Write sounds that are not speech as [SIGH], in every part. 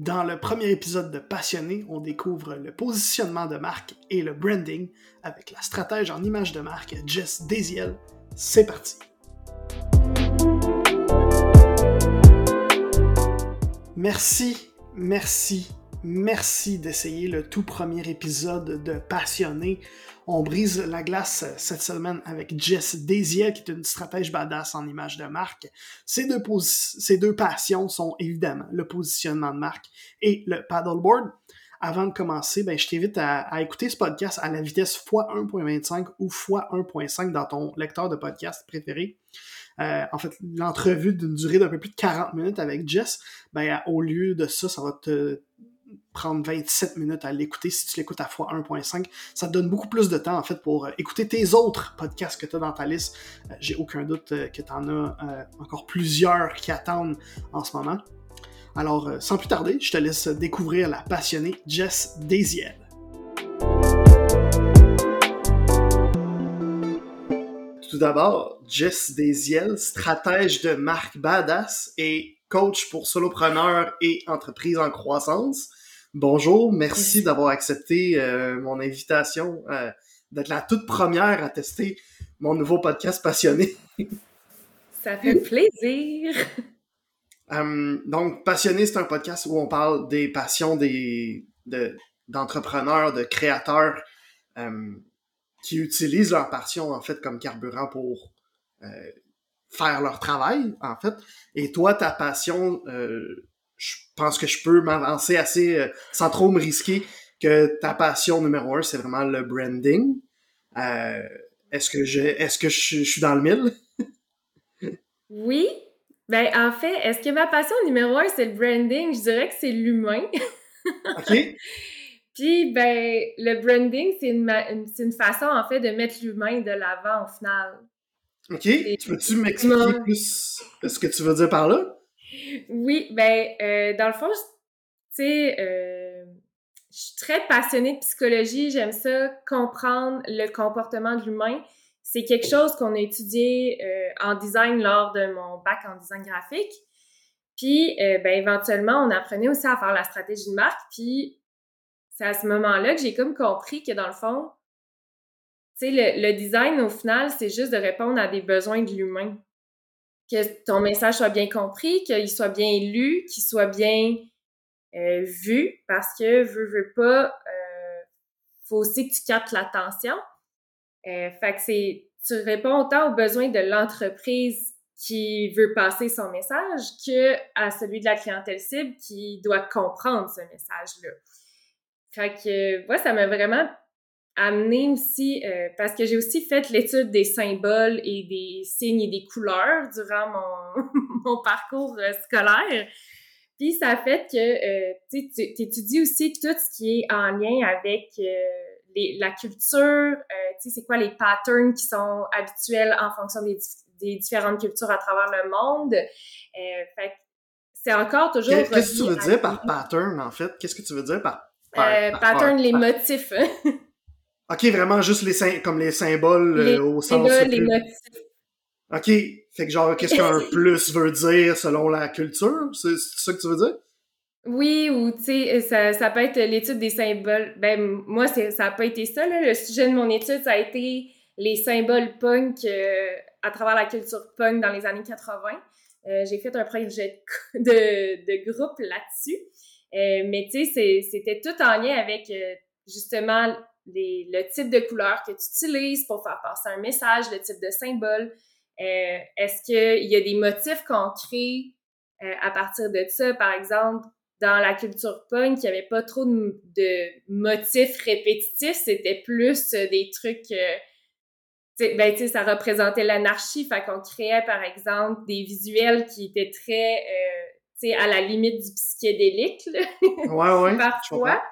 Dans le premier épisode de Passionné, on découvre le positionnement de marque et le branding avec la stratège en image de marque Jess Desiel. C'est parti! Merci, merci, merci d'essayer le tout premier épisode de Passionné. On brise la glace cette semaine avec Jess Desiel, qui est une stratège badass en image de marque. Ces deux, ces passions sont évidemment le positionnement de marque et le paddleboard. Avant de commencer, ben, je t'invite à, à, écouter ce podcast à la vitesse x1.25 ou x1.5 dans ton lecteur de podcast préféré. Euh, en fait, l'entrevue d'une durée d'un peu plus de 40 minutes avec Jess, ben, au lieu de ça, ça va te prendre 27 minutes à l'écouter si tu l'écoutes à x1.5. Ça te donne beaucoup plus de temps, en fait, pour euh, écouter tes autres podcasts que tu as dans ta liste. Euh, j'ai aucun doute que tu en as encore plusieurs qui attendent en ce moment. Alors, sans plus tarder, je te laisse découvrir la passionnée Jess Desiel. Tout d'abord, Jess Desiel, stratège de marque Badass et coach pour solopreneurs et entreprises en croissance. Bonjour, merci d'avoir accepté euh, mon invitation euh, d'être la toute première à tester mon nouveau podcast passionné. [LAUGHS] Ça fait plaisir. Um, [LAUGHS] donc, Passionné, c'est un podcast où on parle des passions des d'entrepreneurs, de, créateurs. Um, qui utilisent leur passion, en fait, comme carburant pour euh, faire leur travail, en fait. Et toi, ta passion, euh, je pense que je peux m'avancer assez, euh, sans trop me risquer, que ta passion numéro un, c'est vraiment le branding. est-ce que je, est-ce que je, suis dans le mille? [LAUGHS] oui. Ben, en fait, est-ce que ma passion numéro un, c'est le branding? Je dirais que c'est l'humain. [LAUGHS] OK. Puis, ben, le branding, c'est une, une, façon, en fait, de mettre l'humain de l'avant au final. OK. tu peux-tu m'expliquer plus ce que tu veux dire par là? Oui, ben, euh, dans le fond, tu sais, euh, je suis très passionnée de psychologie. J'aime ça, comprendre le comportement de l'humain. C'est quelque chose qu'on a étudié euh, en design lors de mon bac en design graphique. Puis, ben, éventuellement, on apprenait aussi à faire la stratégie de marque. Puis, c'est à ce moment-là que j'ai comme compris que dans le fond, tu sais, le, design, au final, c'est juste de répondre à des besoins de l'humain. Que ton message soit bien compris, qu'il soit bien lu, qu'il soit bien euh, vu, parce que, veux, veux pas, euh, faut aussi que tu captes l'attention. Euh, fait que c'est, tu réponds autant aux besoins de l'entreprise qui veut passer son message que à celui de la clientèle cible qui doit comprendre ce message-là. Fait que, moi, ça m'a vraiment amené aussi, euh, parce que j'ai aussi fait l'étude des symboles et des signes et des couleurs durant mon, [LAUGHS] mon parcours euh, scolaire. Puis ça fait que euh, tu étudies aussi tout ce qui est en lien avec les, la culture, tu sais, c'est quoi les patterns qui sont habituels en fonction des, des différentes cultures à travers le monde. fait c'est encore toujours... Qu'est-ce que tu veux dire par pattern, en fait? Qu'est-ce que tu veux dire par euh, pattern, les motifs. [LAUGHS] ok, vraiment juste les comme les symboles euh, au sens. les motifs. Ok, fait que genre, qu'est-ce qu'un [LAUGHS] plus veut dire selon la culture? C'est ça que tu veux dire? Oui, ou tu sais, ça, ça, peut être l'étude des symboles. Ben, moi, ça n'a pas été ça, là. Le sujet de mon étude, ça a été les symboles punk euh, à travers la culture punk dans les années 80. J'ai fait un projet [LAUGHS] de, de groupe là-dessus. Euh, mais tu sais, c'était tout en lien avec euh, justement les, le type de couleur que tu utilises pour faire passer un message, le type de symbole. Euh, Est-ce qu'il y a des motifs qu'on crée euh, à partir de ça? Par exemple, dans la culture punk, il n'y avait pas trop de, de motifs répétitifs, c'était plus des trucs... ben, tu sais, ça représentait l'anarchie, fait qu'on créait, par exemple, des visuels qui étaient très à la limite du psychédélique, ouais, ouais, [LAUGHS] parfois,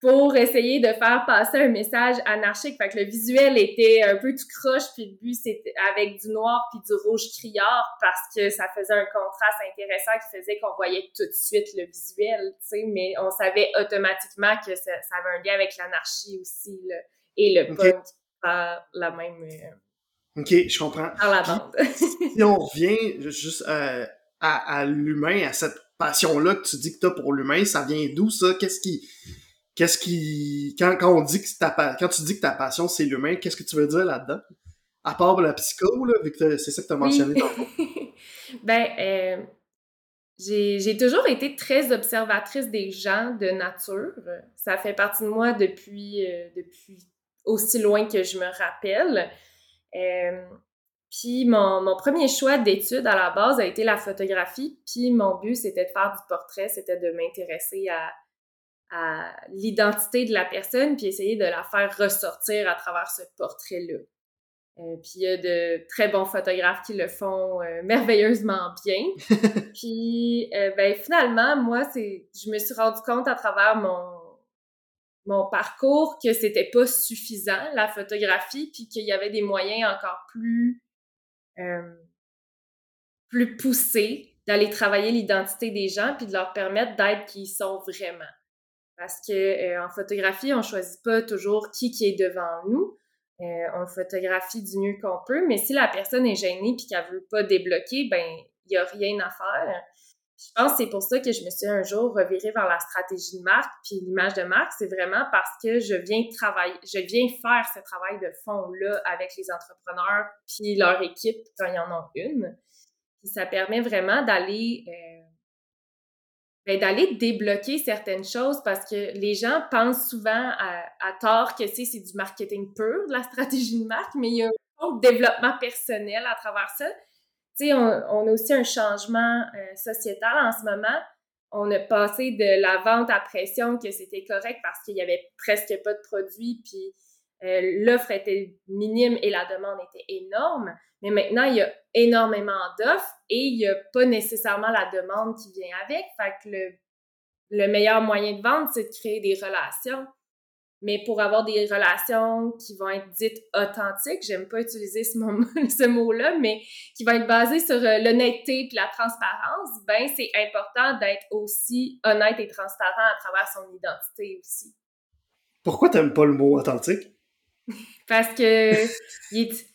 pour essayer de faire passer un message anarchique. Fait que le visuel était un peu tout croche, puis le but, c'était avec du noir puis du rouge criard, parce que ça faisait un contraste intéressant qui faisait qu'on voyait tout de suite le visuel, tu sais, mais on savait automatiquement que ça, avait un lien avec l'anarchie aussi, là, et le punk par la même... Euh, OK, je comprends. Par la bande. [LAUGHS] si on revient juste... Euh à, à l'humain, à cette passion-là que tu dis que tu as pour l'humain, ça vient d'où ça? Qu'est-ce qui. Qu'est-ce qui. Quand, quand on dit que ta, quand tu dis que ta passion, c'est l'humain, qu'est-ce que tu veux dire là-dedans? À part la psycho, là, vu que c'est ça que tu as mentionné [LAUGHS] oui. ben, euh, j'ai toujours été très observatrice des gens de nature. Ça fait partie de moi depuis, euh, depuis aussi loin que je me rappelle. Euh, puis mon, mon, premier choix d'études à la base a été la photographie. Puis mon but, c'était de faire du portrait, c'était de m'intéresser à, à l'identité de la personne, puis essayer de la faire ressortir à travers ce portrait-là. Euh, puis il y a de très bons photographes qui le font euh, merveilleusement bien. [LAUGHS] puis euh, ben finalement, moi, c'est je me suis rendu compte à travers mon mon parcours que c'était pas suffisant la photographie, puis qu'il y avait des moyens encore plus plus poussés d'aller travailler l'identité des gens puis de leur permettre d'être qui ils sont vraiment. Parce que en photographie, on choisit pas toujours qui qui est devant nous euh, on photographie du mieux qu'on peut, mais si la personne est gênée puis qu'elle veut pas débloquer, ben il y a rien à faire. Je pense que c'est pour ça que je me suis un jour revirée vers la stratégie de marque puis l'image de marque, c'est vraiment parce que je viens travailler, je viens faire ce travail de fond là avec les entrepreneurs puis leur équipe quand ils en ont une. Puis ça permet vraiment d'aller euh, d'aller débloquer certaines choses parce que les gens pensent souvent à, tort que c'est du marketing pur, de la stratégie de marque, mais il y a un développement personnel à travers ça. Tu sais, on, a aussi un changement euh, sociétal en ce moment. On a passé de la vente à pression que c'était correct parce qu'il y avait presque pas de produits, puis euh, l'offre était minime et la demande était énorme. Mais maintenant, il y a énormément d'offres et il n'y a pas nécessairement la demande qui vient avec. Fait que le, le meilleur moyen de vendre, c'est de créer des relations. Mais pour avoir des relations qui vont être dites authentiques, j'aime pas utiliser ce, [LAUGHS] ce mot-là, mais qui vont être basées sur euh, l'honnêteté et la transparence, ben c'est important d'être aussi honnête et transparent à travers son identité aussi. Pourquoi t'aimes pas le mot authentique? [LAUGHS] Parce que il est,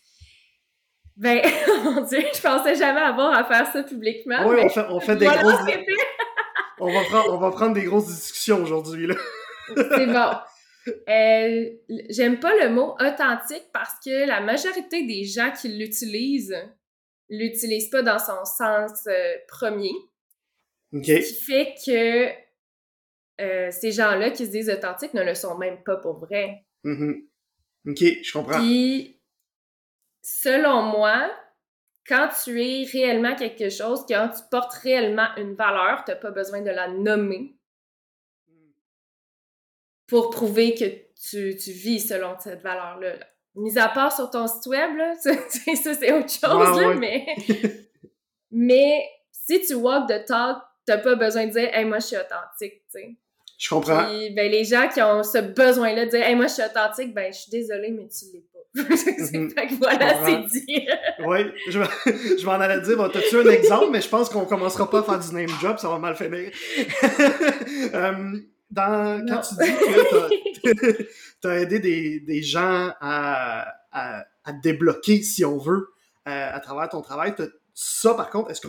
ben, [LAUGHS] mon Dieu, je pensais jamais avoir à faire ça publiquement. Oui, on fait, on fait des grosses... [LAUGHS] on, va prendre, on va prendre des grosses discussions aujourd'hui, là. C'est bon. [LAUGHS] Euh, J'aime pas le mot authentique parce que la majorité des gens qui l'utilisent l'utilisent pas dans son sens euh, premier. Ce qui fait que euh, ces gens-là qui se disent authentiques ne le sont même pas pour vrai. Mm OK, je comprends. Puis selon moi, quand tu es réellement quelque chose, quand tu portes réellement une valeur, tu n'as pas besoin de la nommer pour prouver que tu, vis selon cette valeur-là. Mis à part sur ton site web, [LAUGHS] ça, c'est autre chose, mais, [LAUGHS] mais si tu walk the talk, t'as pas besoin de dire « Hey, moi, je suis authentique », tu sais. Je comprends. Puis, ben, les gens qui ont ce besoin-là de dire Hey, moi, je suis authentique, ben, je suis désolée, mais tu l'es pas. Fait que voilà, c'est dit. oui, je, [LAUGHS] je m'en allais dire, t'as-tu un exemple, mais je pense qu'on commencera pas à faire du name job, ça va mal finir. [LAUGHS] euh, dans, quand tu dis que t'as [LAUGHS] as aidé des, des gens à, à, à, débloquer, si on veut, euh, à travers ton travail, ça, par contre, est-ce que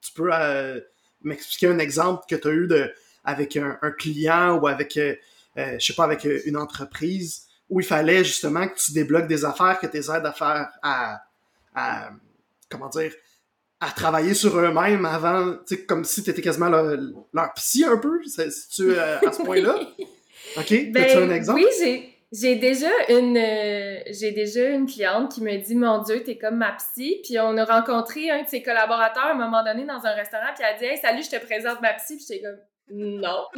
tu peux euh, m'expliquer un exemple que tu as eu de avec un, client ou avec, euh, je sais pas, avec une entreprise où il fallait justement que tu débloques des affaires, que tu aides à faire à, à, comment dire, à travailler sur eux-mêmes avant, tu sais, comme si tu étais quasiment leur, leur, psy un peu, si tu à ce point-là. [LAUGHS] OK? Ben, As-tu un exemple? Oui, j'ai. J'ai déjà une j'ai déjà une cliente qui me dit mon dieu t'es comme ma psy puis on a rencontré un de ses collaborateurs à un moment donné dans un restaurant puis elle a dit hey salut je te présente ma psy puis j'étais comme non. [LAUGHS]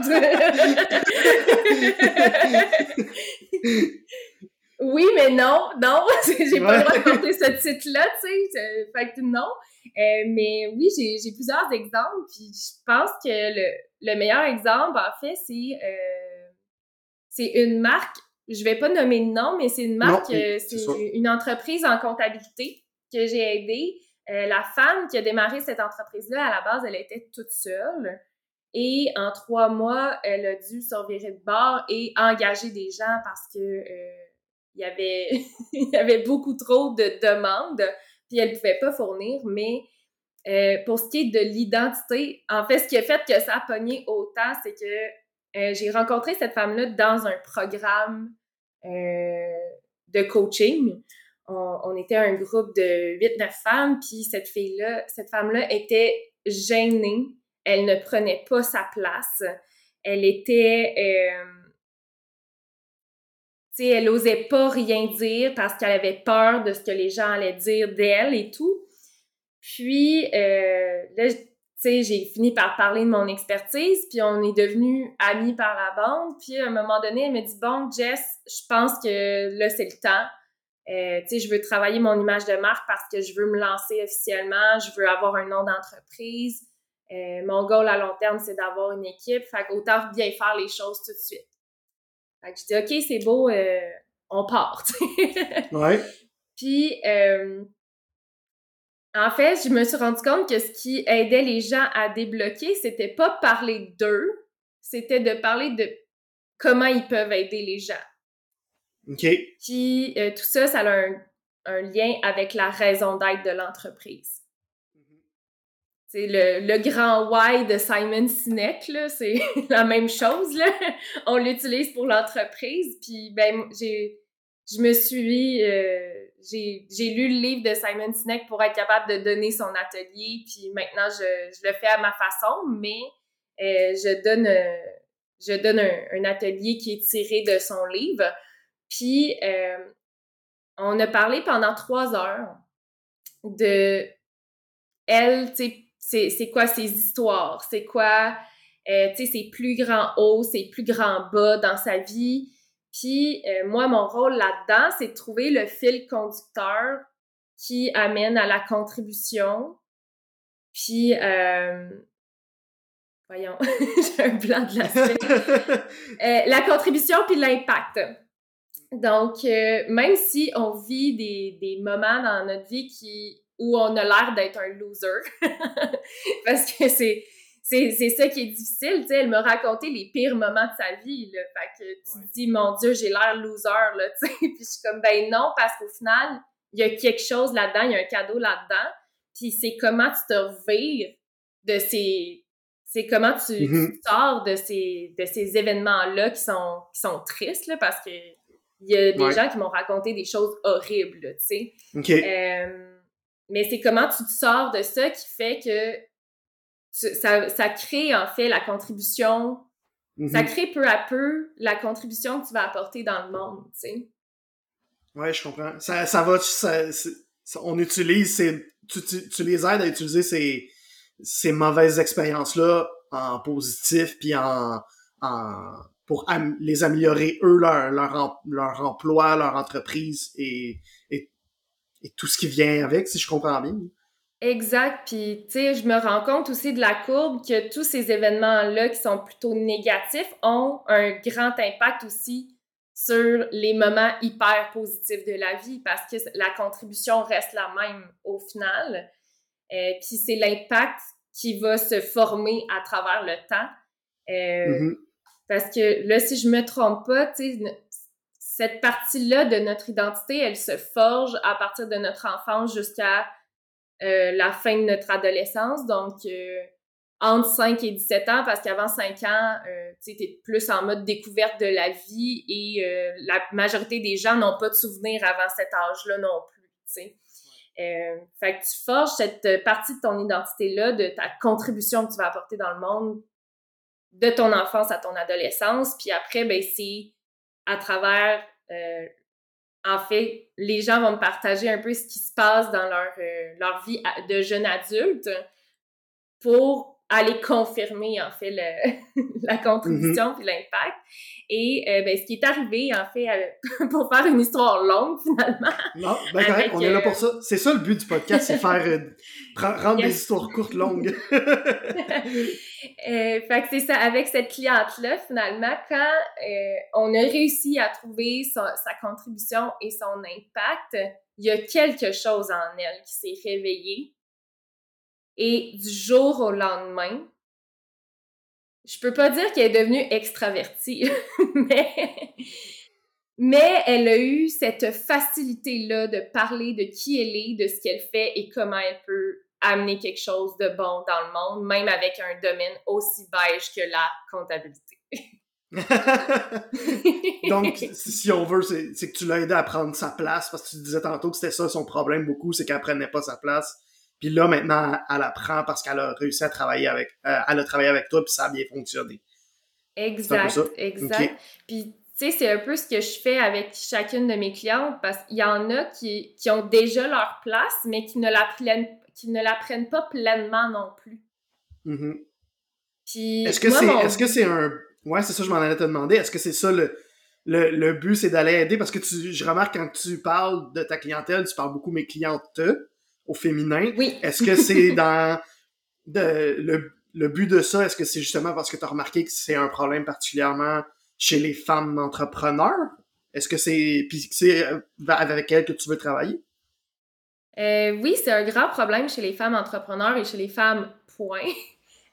oui, mais non, non. [LAUGHS] j'ai pas le droit de porter ce titre-là, tu sais. Fait que non. Euh, mais oui, j'ai plusieurs exemples. Puis je pense que le, le meilleur exemple, en fait, c'est euh, c'est une marque. Je vais pas nommer de nom, mais c'est une marque, euh, c'est une entreprise en comptabilité que j'ai aidée. la femme qui a démarré cette entreprise-là, à la base, elle était toute seule. Et en trois mois, elle a dû se revirer de bord et engager des gens parce que euh, il y avait [LAUGHS] il y avait beaucoup trop de demandes, puis elle pouvait pas fournir. Mais Euh, pour ce qui est de l'identité, en fait, ce qui a fait que ça a pogné autant, c'est que euh, j'ai rencontré cette femme-là dans un programme de coaching. On, on, était un groupe de 8-9 femmes, puis cette fille-là, cette femme-là était gênée. Elle ne prenait pas sa place. Elle était elle osait pas rien dire parce qu'elle avait peur de ce que les gens allaient dire d'elle et tout. Puis, euh, là, tu sais, j'ai fini par parler de mon expertise, puis on est devenus amis par la bande. Puis, à un moment donné, elle me dit, bon, Jess, je pense que là, c'est le temps. Euh, tu sais, je veux travailler mon image de marque parce que je veux me lancer officiellement, je veux avoir un nom d'entreprise. Euh, mon goal à long terme, c'est d'avoir une équipe. Fait qu'autant bien faire les choses tout de suite. Fait que je dis, OK, c'est beau, euh, on part. ouais. [LAUGHS] Puis, euh, en fait, je me suis rendu compte que ce qui aidait les gens à débloquer, c'était pas parler d'eux, c'était de parler de comment ils peuvent aider les gens. OK. Puis, tout ça, ça a un, un lien avec la raison d'être de l'entreprise. C'est le, le, grand why de Simon Sinek, c'est [LAUGHS] la même chose, là. On l'utilise pour l'entreprise, puis ben, j'ai, je me suis, euh, j'ai, lu le livre de Simon Sinek pour être capable de donner son atelier, puis maintenant, je, je le fais à ma façon, mais euh, je donne, euh, je donne un, un, atelier qui est tiré de son livre, puis euh, on a parlé pendant trois heures de elle, tu c'est quoi ses histoires, c'est quoi, euh, tu sais, ses plus grands hauts, ses plus grands bas dans sa vie? Puis euh, moi, mon rôle là-dedans, c'est de trouver le fil conducteur qui amène à la contribution. Puis, euh, voyons, [LAUGHS] j'ai un blanc de la [LAUGHS] La contribution puis l'impact. Donc, même si on vit des, des moments dans notre vie qui où on a l'air d'être un loser. [LAUGHS] Parce que c'est, c'est, ça qui est difficile, tu sais. Elle m'a raconté les pires moments de sa vie, là. Fait que tu te dis, mon Dieu, j'ai l'air loser, là, tu sais. [LAUGHS] Puis je suis comme, ben non, parce qu'au final, il y a quelque chose là-dedans, il y a un cadeau là-dedans. Puis c'est comment tu te revires de ces... C'est comment tu, mm-hmm. sors de ces, de ces événements-là qui sont, qui sont tristes, là, parce que il y a des gens qui m'ont raconté des choses horribles, tu sais. Euh, mais c'est comment tu te sors de ça qui fait que ça, ça crée en fait la contribution, ça mm-hmm. crée peu à peu la contribution que tu vas apporter dans le monde, tu sais. Ouais, je comprends. Ça, ça va, ça, on utilise, tu, tu, tu, les aides à utiliser ces, ces mauvaises expériences-là en positif, puis en, en pour les améliorer eux, leur, leur, leur emploi, leur entreprise et et tout ce qui vient avec, si je comprends bien. Exact. Puis, tu sais, je me rends compte aussi de la courbe que tous ces événements-là qui sont plutôt négatifs ont un grand impact aussi sur les moments hyper positifs de la vie parce que la contribution reste la même au final. Euh, puis c'est l'impact qui va se former à travers le temps. Euh, mm-hmm. Parce que là, si je me trompe pas, tu sais, cette partie-là de notre identité, elle se forge à partir de notre enfance jusqu'à euh, la fin de notre adolescence. Donc, euh, entre 5 et 17 ans, parce qu'avant 5 ans, euh, tu es plus en mode découverte de la vie et euh, la majorité des gens n'ont pas de souvenirs avant cet âge-là non plus, tu sais. fait que tu forges cette partie de ton identité-là, de ta contribution que tu vas apporter dans le monde, de ton enfance à ton adolescence. Puis après, ben c'est à travers, euh, en fait, les gens vont me partager un peu ce qui se passe dans leur, euh, leur vie de jeune adulte pour aller confirmer, en fait, le, [LAUGHS] la contribution mm-hmm. puis l'impact. Et euh, ben, ce qui est arrivé, en fait, [LAUGHS] pour faire une histoire longue, [LAUGHS] finalement. Non, ben correct, on est là pour ça. C'est ça le but du podcast, c'est faire rendre des histoires courtes longues. Euh, fait que c'est ça, avec cette cliente-là, finalement, quand euh, on a réussi à trouver sa contribution et son impact, il y a quelque chose en elle qui s'est réveillé. Et du jour au lendemain, je peux pas dire qu'elle est devenue extravertie, [LAUGHS] mais, mais elle a eu cette facilité-là de parler de qui elle est, de ce qu'elle fait et comment elle peut amener quelque chose de bon dans le monde, même avec un domaine aussi beige que la comptabilité. [LAUGHS] Donc, [LAUGHS] si on veut, c'est que tu l'as aidé à prendre sa place, parce que tu disais tantôt que c'était ça son problème beaucoup, c'est qu'elle prenait pas sa place. Puis là, maintenant, elle la prend parce qu'elle a réussi à travailler avec, euh, elle a travaillé avec toi, puis ça a bien fonctionné. Exact, exact. Puis, tu sais, c'est un peu ce que je fais avec chacune de mes clientes, parce qu'il y en a qui, qui ont déjà leur place, mais qui ne la prennent, qui ne la prennent pas pleinement non plus. Est-ce que c'est est-ce que c'est un Ouais, c'est ça, je m'en allais te demander. Est-ce que c'est ça le, le, but, c'est d'aller aider? Parce que tu, je remarque quand tu parles de ta clientèle, tu parles beaucoup mes clientes au féminin. Oui. Est-ce que c'est [LAUGHS] dans de, le, le but de ça? Est-ce que c'est justement parce que tu as remarqué que c'est un problème particulièrement chez les femmes entrepreneurs? Est-ce que c'est puis c'est euh, avec elles que tu veux travailler? Euh, oui, c'est un grand problème chez les femmes entrepreneurs et chez les femmes, point. [LAUGHS]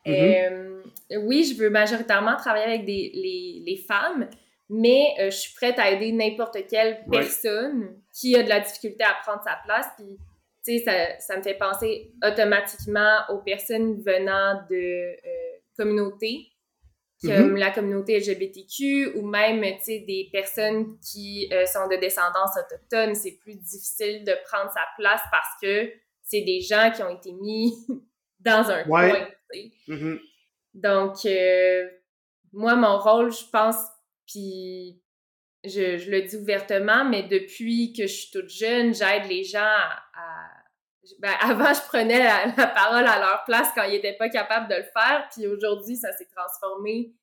Mm-hmm. Euh, oui, je veux majoritairement travailler avec des, les, les femmes, mais euh, je suis prête à aider n'importe quelle personne qui a de la difficulté à prendre sa place. Puis, tu sais, ça, ça, me fait penser automatiquement aux personnes venant de euh, communautés, comme mm-hmm. la communauté LGBTQ, ou même, tu sais, des personnes qui sont de descendance autochtone. C'est plus difficile de prendre sa place parce que c'est des gens qui ont été mis [LAUGHS] dans un coin. Mm-hmm. Donc, euh, moi, mon rôle, je pense, puis je, le dis ouvertement, mais depuis que je suis toute jeune, j'aide les gens à. Ben, [LAUGHS] avant, je prenais la, parole à leur place quand ils n'étaient pas capables de le faire, puis aujourd'hui, ça s'est transformé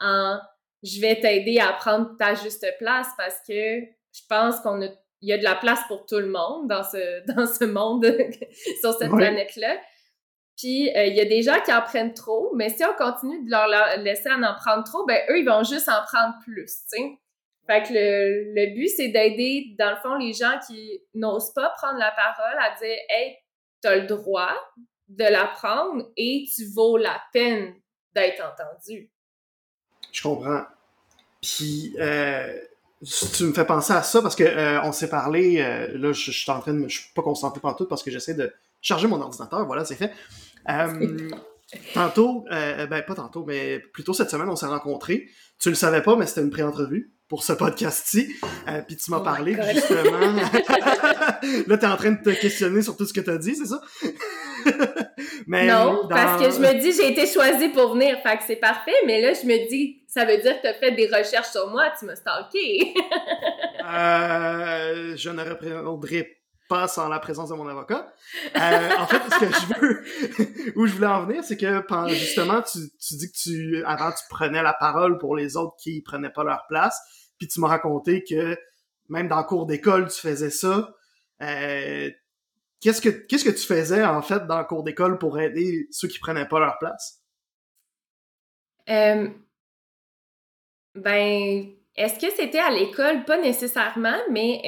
en je vais t'aider à prendre ta juste place parce que je pense qu'on a il y a de la place pour tout le monde dans ce [LAUGHS] dans ce monde [LAUGHS] sur cette planète là puis euh, il y a des gens qui en prennent trop, mais si on continue de leur laisser en en prendre trop, ben eux, ils vont juste en prendre plus, tu sais. Fait que le, le but, c'est d'aider, dans le fond, les gens qui n'osent pas prendre la parole à dire Hey, t'as le droit de la prendre et tu vaux la peine d'être entendu. Je comprends. Puis, euh, tu me fais penser à ça parce que euh, on s'est parlé, là, je, suis en train de. Je suis pas concentré tout parce que j'essaie de charger mon ordinateur, voilà, c'est fait. [LAUGHS] Euh, tantôt, euh, ben pas tantôt, mais plutôt cette semaine, on s'est rencontrés. Tu le savais pas, mais c'était une pré-entrevue pour ce podcast-ci. Euh, puis tu m'as oh parlé justement. [LAUGHS] là, t'es en train de te questionner sur tout ce que t'as dit, c'est ça? [LAUGHS] mais non, parce que je me dis, j'ai été choisie pour venir, fait que c'est parfait, mais là, je me dis, ça veut dire que t'as fait des recherches sur moi, tu m'as stalké. [LAUGHS] euh, je ne reprendrai pas sans la présence de mon avocat. Euh, en fait, ce que je veux, [LAUGHS] où je voulais en venir, c'est que justement, tu, dis que tu, avant, tu prenais la parole pour les autres qui prenaient pas leur place, puis tu m'as raconté que même dans le cours d'école, tu faisais ça. Euh, qu'est-ce que qu'est-ce que tu faisais en fait dans le cours d'école pour aider ceux qui prenaient pas leur place? Euh, ben, est-ce que c'était à l'école? Pas nécessairement, mais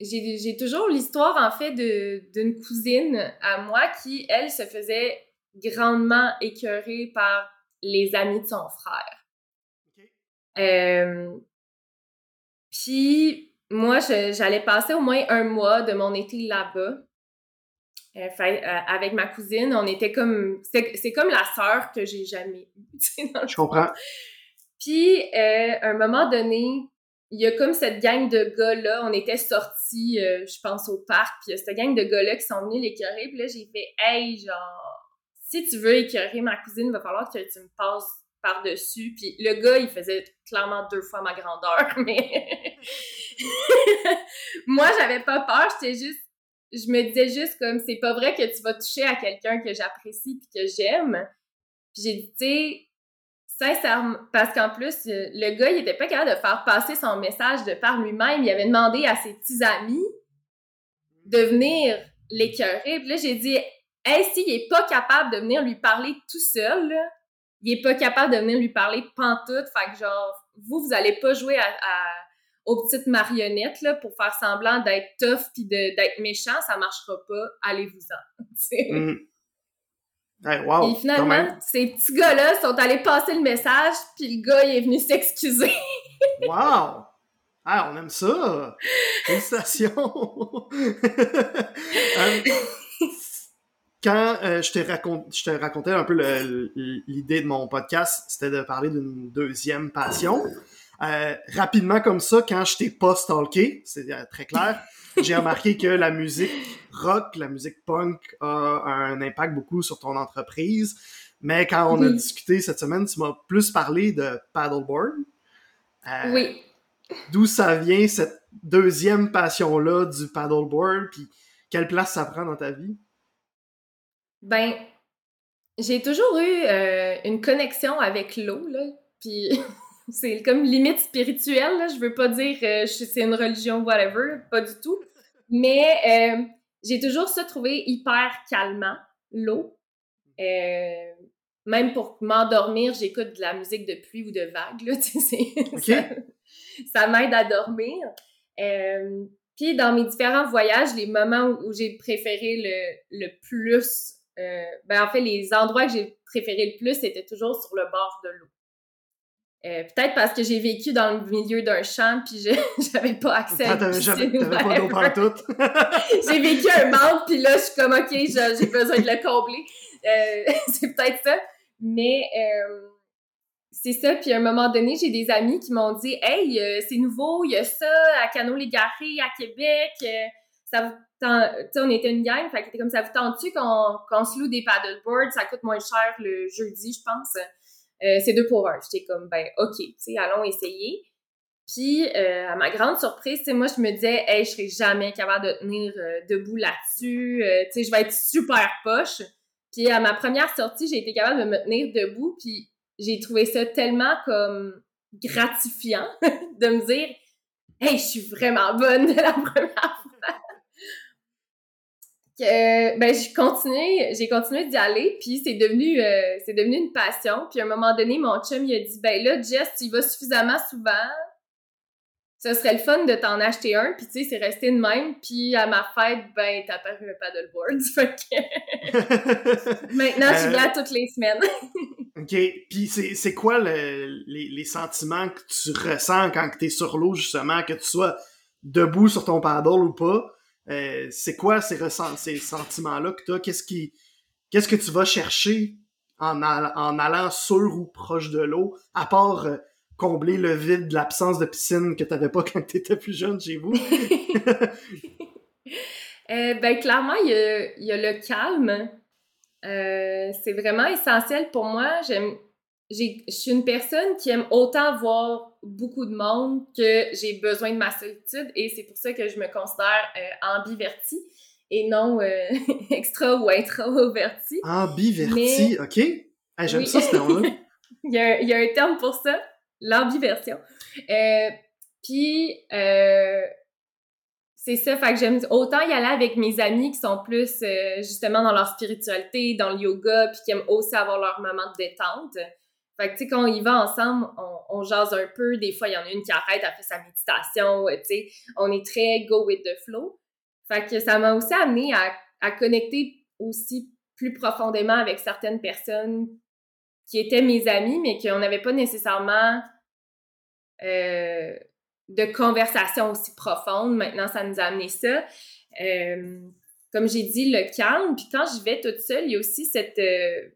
j'ai toujours l'histoire, en fait, d'une cousine à moi qui, elle, se faisait grandement écœurer par les amis de son frère. Euh, puis, moi, j'allais passer au moins un mois de mon été là-bas. Euh, euh, avec ma cousine, on était comme... C'est comme la sœur que j'ai jamais eue. [LAUGHS] Je comprends. Puis, à un moment donné, il y a comme cette gang de gars-là, on était sortis, euh, je pense, au parc, puis il y a cette gang de gars-là qui sont venus l'écœurer, puis là, j'ai fait « Hey, genre, si tu veux écœurer ma cousine, va falloir que tu me passes par-dessus. » Puis le gars, il faisait clairement deux fois ma grandeur, [LAUGHS] mais... [LAUGHS] Moi, j'avais pas peur, j'étais juste... Je me disais juste comme, c'est pas vrai que tu vas toucher à quelqu'un que j'apprécie puis que j'aime. Puis j'ai dit, tu sais, Sincèrement, parce qu'en plus, euh, le gars, il était pas capable de faire passer son message de par lui-même. Il avait demandé à ses petits amis de venir l'écœurer. Puis là, j'ai dit, hey, s'il est pas capable de venir lui parler tout seul, il est pas capable de venir lui parler pantoute. Fait que genre, vous, vous allez pas jouer aux petites marionnettes là, pour faire semblant d'être tough puis d'être méchant, ça marchera pas. Allez-vous-en. [LAUGHS] et finalement, ces petits gars-là sont allés passer le message, puis le gars, il est venu [LAUGHS] s'excuser. wow! Ah, on aime ça! Félicitations! [LAUGHS] Euh, quand euh, je, je te racontais un peu l'idée de mon podcast, c'était de parler d'une deuxième passion. Euh, rapidement comme ça, quand je t'ai pas stalké, c'est euh, très clair, [LAUGHS] j'ai remarqué que la musique rock, la musique punk a un impact beaucoup sur ton entreprise. Mais quand on a discuté cette semaine, tu m'as plus parlé de paddleboard. Euh, oui. D'où ça vient cette deuxième passion-là du paddleboard, puis quelle place ça prend dans ta vie? Ben, j'ai toujours eu une connexion avec l'eau, là. Puis C'est comme limite spirituelle, là. Je veux pas dire euh, c'est une religion, whatever, pas du tout. Mais euh, j'ai toujours ça trouvé hyper calmant, l'eau. Euh, même pour m'endormir, j'écoute de la musique de pluie ou de vague, là, [LAUGHS] ça, m'aide à dormir. puis dans mes différents voyages, les moments où, j'ai préféré le, le plus, ben en fait, les endroits que j'ai préféré le plus, c'était toujours sur le bord de l'eau. Euh, peut-être parce que j'ai vécu dans le milieu d'un champ puis [LAUGHS] j'avais pas accès à T'avais pas d'eau [LAUGHS] j'ai vécu un manque puis là je suis comme ok j'ai besoin de le combler. Euh, [LAUGHS] c'est peut-être ça. Mais euh, c'est ça. Puis à un moment donné, j'ai des amis qui m'ont dit Hey, c'est nouveau, il y a ça à Cano-les-Garés, à Québec. ça vous on était une gang, fait que comme ça vous tente-tu qu'on se loue des paddleboards, ça coûte moins cher le jeudi, je pense. Euh, c'est deux pour un. J'étais comme, ben, OK, tu sais, allons essayer. Puis, euh, à ma grande surprise, tu moi, je me disais, hey, je serais jamais capable de tenir euh, debout là-dessus. tu sais, je vais être super poche. Puis, à ma première sortie, j'ai été capable de me tenir debout. Puis, j'ai trouvé ça tellement comme gratifiant [LAUGHS] de me dire, hey, je suis vraiment bonne de la [LAUGHS] première ben j'ai continué j'ai continué d'y aller puis c'est devenu euh, c'est devenu une passion. Puis à un moment donné mon chum il a dit ben là Jess tu y vas suffisamment souvent. Ce serait le fun de t'en acheter un puis tu sais c'est resté de même. Puis à ma fête ben t'as apparu un paddleboard [LAUGHS] fait que [LAUGHS] maintenant je suis là toutes les semaines. [LAUGHS] Ok. Puis c'est c'est quoi le, les, les sentiments que tu ressens quand t'es sur l'eau justement que tu sois debout sur ton paddle ou pas? Euh, c'est quoi ces, ces sentiments-là que tu as? Qu'est-ce qui qu'est-ce que tu vas chercher en, allant sur ou proche de l'eau, à part euh, combler le vide de l'absence de piscine que tu n'avais pas [LAUGHS] quand tu étais plus jeune chez vous? [LAUGHS] Euh, ben clairement, il y a, le calme. c'est vraiment essentiel pour moi. J'aime je suis une personne qui aime autant voir beaucoup de monde que j'ai besoin de ma solitude et c'est pour ça que je me considère euh, ambivertie et non euh, [LAUGHS] extra ou introvertie. Ambivertie, ok. J'aime ça ce terme-là. [LAUGHS] il, y a, il y a un terme pour ça, l'ambiversion. Euh, puis, euh, c'est ça, fait que j'aime autant y aller avec mes amis qui sont plus justement dans leur spiritualité, dans le yoga, puis qui aiment aussi avoir leur moment de détente. Fait que, tu sais, quand on y va ensemble, on, jase un peu. Des fois, il y en a une qui arrête, elle fait sa méditation, tu sais. On est très go with the flow. Fait que ça m'a aussi amené à, à connecter aussi plus profondément avec certaines personnes qui étaient mes amis, mais qu'on n'avait pas nécessairement euh, de conversation aussi profonde. Maintenant, ça nous a amené ça. Euh, comme j'ai dit, le calme. Puis quand je vais toute seule, il y a aussi cette... Euh,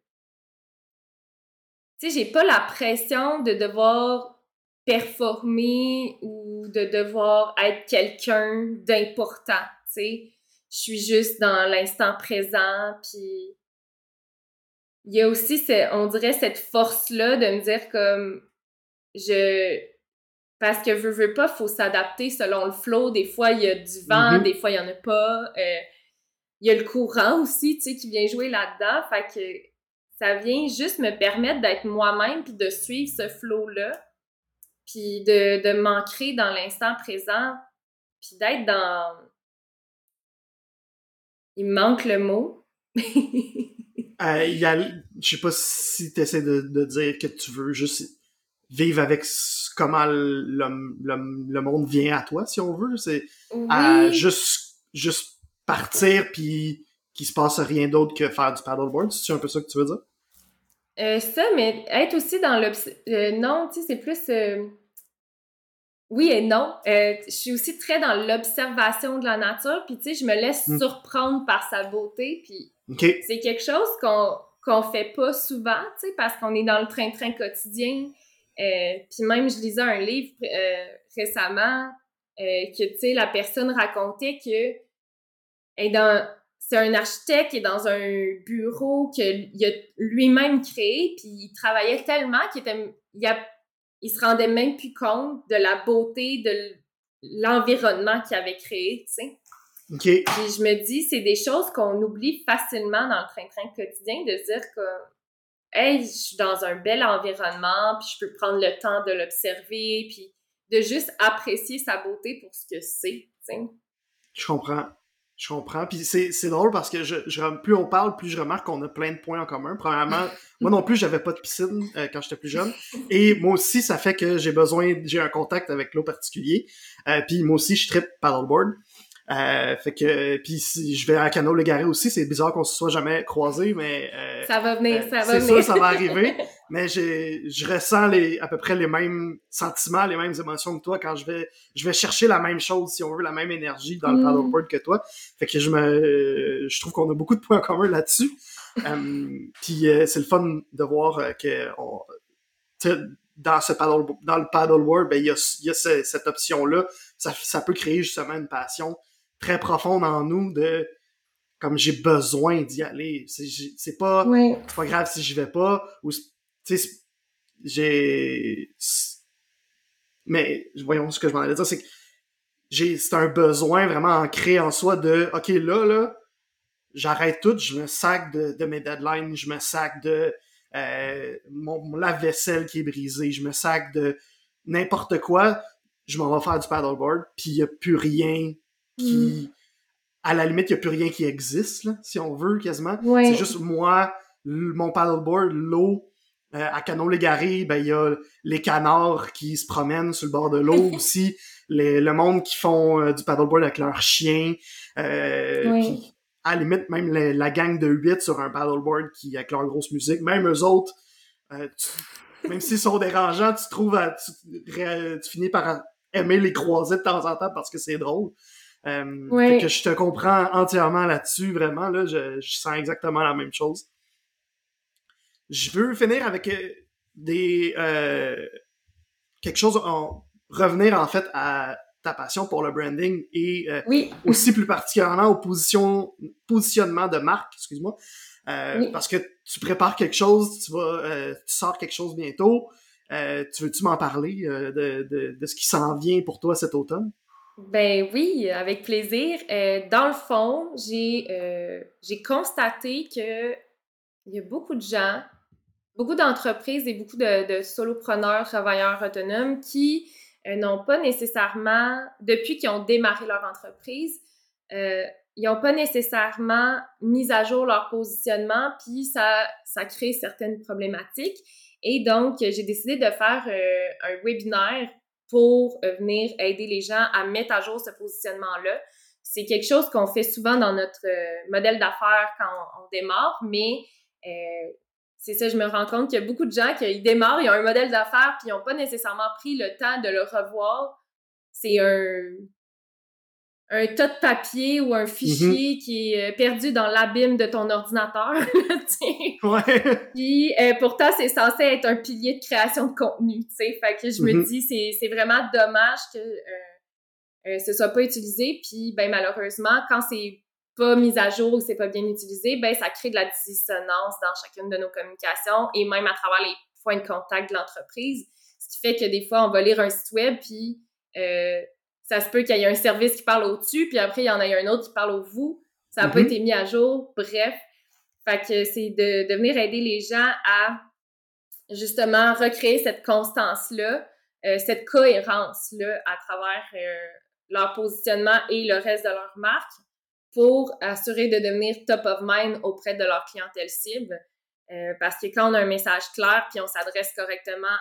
tu sais, j'ai pas la pression de devoir performer ou de devoir être quelqu'un d'important, tu sais. Je suis juste dans l'instant présent, puis il y a aussi, on dirait, cette force-là de me dire comme, je... Parce que veux, veux pas, faut s'adapter selon le flow. Des fois, il y a du vent, mm-hmm. des fois, il y en a pas. Euh, il y a le courant aussi, tu sais, qui vient jouer là-dedans. Fait que ça vient juste me permettre d'être moi-même puis de suivre ce flow-là, puis de, de m'ancrer dans l'instant présent, puis d'être dans... Il me manque le mot. [LAUGHS] euh, y a, je sais pas si tu essaies de, dire que tu veux juste vivre avec comment le, le, monde vient à toi, si on veut. C'est juste, juste partir puis qu'il se passe rien d'autre que faire du paddleboard. C'est un peu ça que tu veux dire? Euh, ça, mais être aussi dans le euh, non, tu sais, c'est plus... Euh, oui et non. je suis aussi très dans l'observation de la nature, puis tu sais, je me laisse mm. surprendre par sa beauté, puis C'est quelque chose qu'on qu'on fait pas souvent, tu sais, parce qu'on est dans le train-train quotidien. Puis même, je lisais un livre récemment que, tu sais, la personne racontait que est dans c'est un architecte qui est dans un bureau qu'il a lui-même créé, puis il travaillait tellement qu'il était, il, a, il se rendait même plus compte de la beauté de l'environnement qu'il avait créé, tu sais. Puis je me dis, c'est des choses qu'on oublie facilement dans le train-train quotidien, de dire que, hey, je suis dans un bel environnement, puis je peux prendre le temps de l'observer, puis de juste apprécier sa beauté pour ce que c'est, tu sais. Je comprends. Je comprends. Puis c'est drôle parce que je, je, plus on parle, plus je remarque qu'on a plein de points en commun. Premièrement, [LAUGHS] moi non plus, j'avais pas de piscine euh, quand j'étais plus jeune. Et moi aussi, ça fait que j'ai besoin, j'ai un contact avec l'eau particulier. Euh, puis moi aussi, je tripe paddleboard. Euh, fait que puis si je vais à Cano le Garé aussi, c'est bizarre qu'on se soit jamais croisés, mais euh, ça va venir, euh, ça va venir. C'est ça, ça va arriver. [LAUGHS] mais j'ai, je ressens les à peu près les mêmes sentiments, les mêmes émotions que toi quand je vais, je vais chercher la même chose, si on veut, la même énergie dans le mm. paddleboard que toi. Fait que je me, je trouve qu'on a beaucoup de points communs là-dessus. [LAUGHS] puis c'est le fun de voir que on, dans ce paddle, dans le paddleboard, ben il y a, y a cette option là. Ça, ça peut créer justement une passion très profonde en nous de comme j'ai besoin d'y aller. C'est pas, pas grave si je vais pas. Ou, j'ai. Mais voyons ce que je m'en allais dire, c'est que j'ai c'est un besoin vraiment ancré en soi de OK, là, là, j'arrête tout, je me sac de, de mes deadlines, je me sac de euh, mon, lave-vaisselle qui est brisé, je me sac de n'importe quoi, je m'en vais faire du paddleboard, puis il n'y a plus rien qui. Mm. À la limite, il n'y a plus rien qui existe, là, si on veut, quasiment. C'est juste moi, mon paddleboard, l'eau. Euh, à Canon-Légaré, ben, il y a les canards qui se promènent sur le bord de l'eau [LAUGHS] aussi. Les, le monde qui font euh, du paddleboard avec leurs chiens. Euh, à la limite, même la, gang de 8 sur un paddleboard qui, avec leur grosse musique, même eux autres, euh, même s'ils sont dérangeants, tu trouves, tu, finis par aimer les croiser de temps en temps parce que c'est drôle. Euh, que je te comprends entièrement là-dessus, vraiment, là, je, sens exactement la même chose. Je veux finir avec euh, des euh, quelque chose, en, revenir en fait à ta passion pour le branding et aussi plus particulièrement au position, positionnement de marque, excuse-moi, parce que tu prépares quelque chose, tu vas, tu sors quelque chose bientôt. tu veux-tu m'en parler de, de, de, ce qui s'en vient pour toi cet automne? Ben oui, avec plaisir. Euh, dans le fond, j'ai euh, j'ai constaté que il y a beaucoup de gens, beaucoup d'entreprises et beaucoup de, solopreneurs, travailleurs autonomes qui euh, n'ont pas nécessairement, depuis qu'ils ont démarré leur entreprise, ils n'ont pas nécessairement mis à jour leur positionnement, puis ça, ça crée certaines problématiques. Et donc, j'ai décidé de faire un webinaire pour euh, venir aider les gens à mettre à jour ce positionnement-là. C'est quelque chose qu'on fait souvent dans notre euh, modèle d'affaires quand on, démarre, mais euh, c'est ça, je me rends compte qu'il y a beaucoup de gens qui démarrent, ils ont un modèle d'affaires, puis ils n'ont pas nécessairement pris le temps de le revoir. C'est un, un tas de papier ou un fichier mm-hmm. qui est euh, perdu dans l'abîme de ton ordinateur. [LAUGHS] ouais. Puis euh, pourtant, c'est censé être un pilier de création de contenu, tu sais. Fait que je me mm-hmm. dis, c'est, c'est vraiment dommage que euh, euh, ce soit pas utilisé. Puis, ben malheureusement, quand c'est pas mis à jour ou c'est pas bien utilisé, ben ça crée de la dissonance dans chacune de nos communications et même à travers les points de contact de l'entreprise. Ce qui fait que des fois, on va lire un site web, puis... Euh, ça se peut qu'il y ait un service qui parle au-dessus, puis après, il y en a un autre qui parle au vous. Ça n'a pas mhm. été mis à jour. Bref. Fait que c'est de, venir aider les gens à justement recréer cette constance-là, euh, cette cohérence-là à travers euh, leur positionnement et le reste de leur marque pour assurer de devenir top of mind auprès de leur clientèle cible. Euh, parce que quand on a un message clair puis on s'adresse correctement